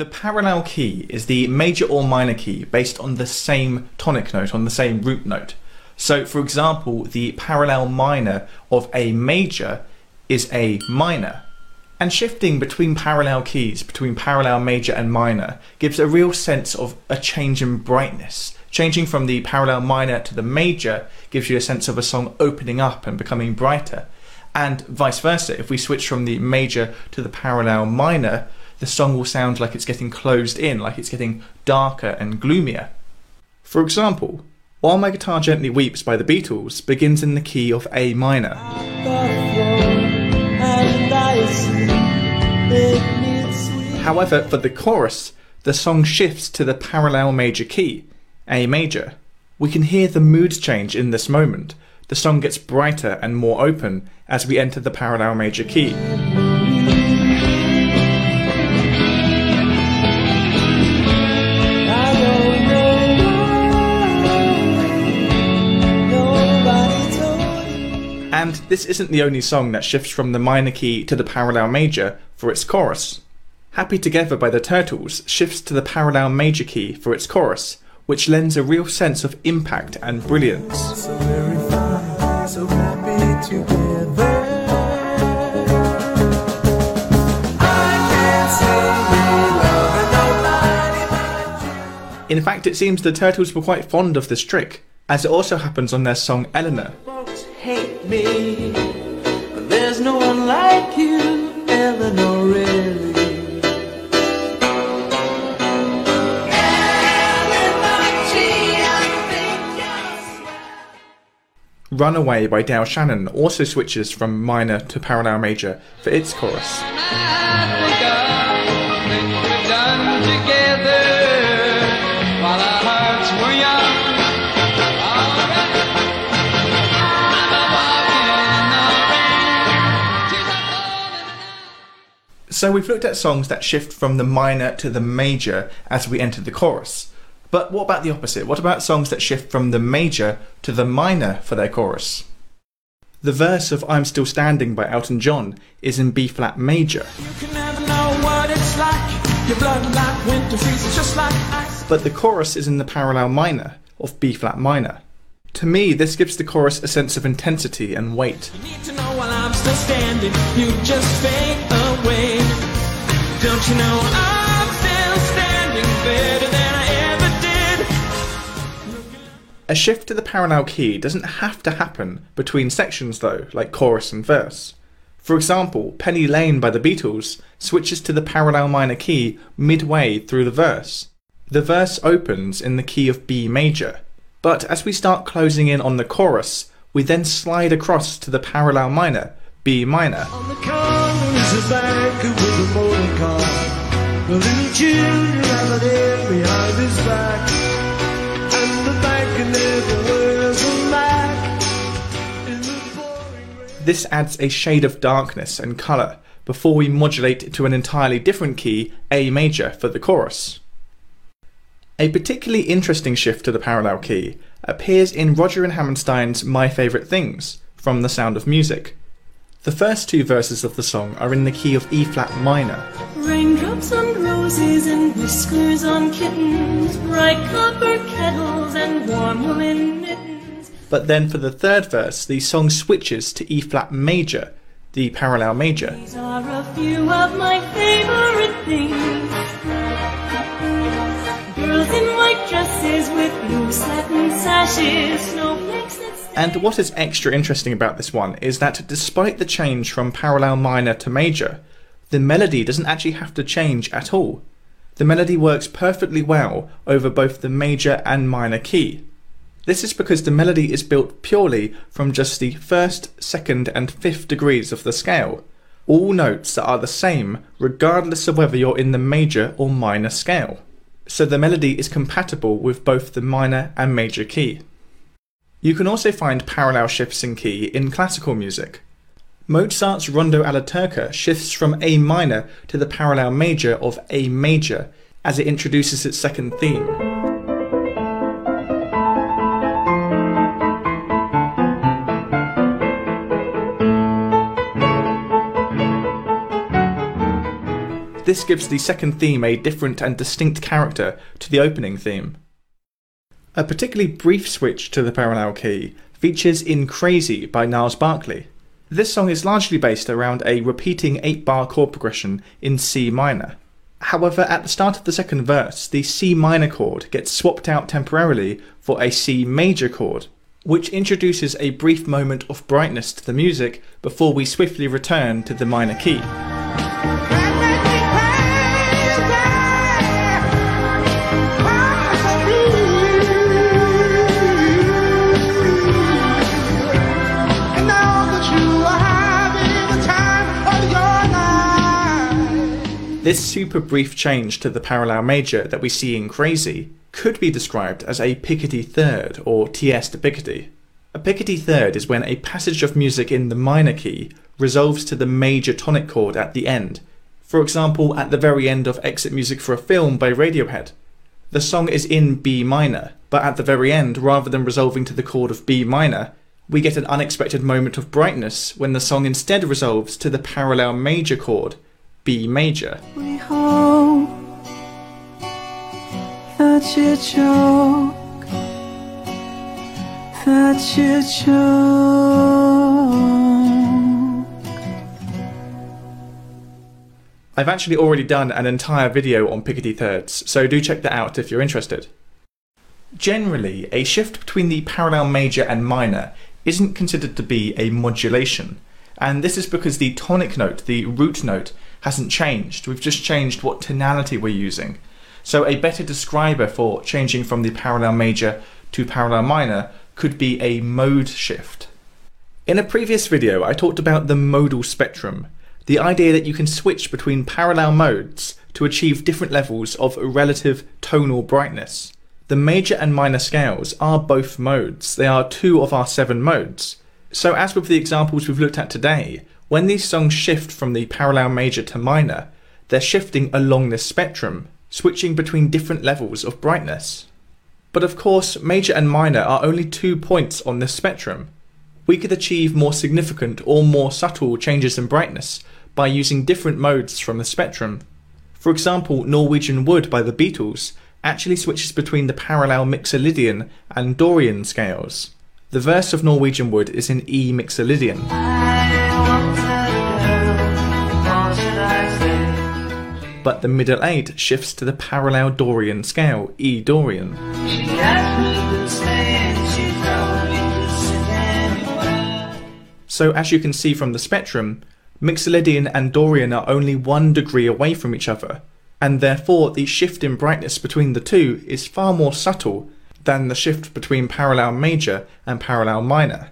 The parallel key is the major or minor key based on the same tonic note, on the same root note. So, for example, the parallel minor of A major is A minor. And shifting between parallel keys, between parallel major and minor, gives a real sense of a change in brightness. Changing from the parallel minor to the major gives you a sense of a song opening up and becoming brighter. And vice versa, if we switch from the major to the parallel minor, the song will sound like it's getting closed in, like it's getting darker and gloomier. For example, While My Guitar Gently Weeps by the Beatles begins in the key of A minor. However, for the chorus, the song shifts to the parallel major key, A major. We can hear the mood change in this moment. The song gets brighter and more open as we enter the parallel major key. This isn't the only song that shifts from the minor key to the parallel major for its chorus. Happy Together by the Turtles shifts to the parallel major key for its chorus, which lends a real sense of impact and brilliance. So fine, so happy together. I can't say we love nobody In fact, it seems the Turtles were quite fond of this trick, as it also happens on their song Elenore. Hate me, but there's no one like you, Elenore, really. Runaway by Del Shannon also switches from minor to parallel major for its chorus. So we've looked at songs that shift from the minor to the major as we enter the chorus. But what about the opposite? What about songs that shift from the major to the minor for their chorus? The verse of I'm Still Standing by Elton John is in B flat major, You can never know what it's like. Like winter freezes just like ice. but the chorus is in the parallel minor of B flat minor. To me, this gives the chorus a sense of intensity and weight. Need to know while I'm still standing. You just fade away. Don't you know I'm still standing better than I ever did? A shift to the parallel key doesn't have to happen between sections though, like chorus and verse. For example, Penny Lane by the Beatles switches to the parallel minor key midway through the verse. The verse opens in the key of B major, but as we start closing in on the chorus, we then slide across to the parallel minor, B minor. On the corner is a banker with a motor car. The little children have an air behind his back. And the banker never wears a Mac. In the pouring rain. This adds a shade of darkness and colour before we modulate to an entirely different key, A major, for the chorus. A particularly interesting shift to the parallel key appears in Rodgers and Hammerstein's My Favourite Things from The Sound of Music. The first two verses of the song are in the key of E flat minor, Raindrops on roses and whiskers on kittens, bright copper kettles and warm woolen mittens. but then for the third verse, the song switches to E flat major, the parallel major. These are a few of my favorite things. Girls in white dresses with blue satin sashes, snowflakes that And what is extra interesting about this one is that despite the change from parallel minor to major, the melody doesn't actually have to change at all. The melody works perfectly well over both the major and minor key. This is because the melody is built purely from just the first, second, and fifth degrees of the scale. All notes that are the same regardless of whether you're in the major or minor scale. So the melody is compatible with both the minor and major key. You can also find parallel shifts in key in classical music. Mozart's Rondo alla Turca shifts from A minor to the parallel major of A major as it introduces its second theme. This gives the second theme a different and distinct character to the opening theme. A particularly brief switch to the parallel key features in Crazy by Gnarls Barkley. This song is largely based around a repeating 8 bar chord progression in C minor. However, at the start of the second verse, the C minor chord gets swapped out temporarily for a C major chord, which introduces a brief moment of brightness to the music before we swiftly return to the minor key. This super brief change to the parallel major that we see in Crazy could be described as a Picardy third or tierce de Picardy. A Picardy third is when a passage of music in the minor key resolves to the major tonic chord at the end. For example, at the very end of Exit Music for a Film by Radiohead. The song is in B minor, but at the very end, rather than resolving to the chord of B minor, we get an unexpected moment of brightness when the song instead resolves to the parallel major chord B major. We hope that you choke, that you choke. I've actually already done an entire video on Picardy thirds, so do check that out if you're interested. Generally, a shift between the parallel major and minor isn't considered to be a modulation, and this is because the tonic note, the root note, hasn't changed. We've just changed what tonality we're using. So a better describer for changing from the parallel major to parallel minor could be a mode shift. In a previous video, I talked about the modal spectrum, the idea that you can switch between parallel modes to achieve different levels of relative tonal brightness. The major and minor scales are both modes. They are two of our seven modes. So as with the examples we've looked at today, when these songs shift from the parallel major to minor, they're shifting along this spectrum, switching between different levels of brightness. But of course, major and minor are only two points on this spectrum. We could achieve more significant or more subtle changes in brightness by using different modes from the spectrum. For example, Norwegian Wood by the Beatles actually switches between the parallel Mixolydian and Dorian scales. The verse of Norwegian Wood is in E Mixolydian. But the middle eight shifts to the parallel Dorian scale, E Dorian. So as you can see from the spectrum, Mixolydian and Dorian are only one degree away from each other, and therefore the shift in brightness between the two is far more subtle than the shift between parallel major and parallel minor.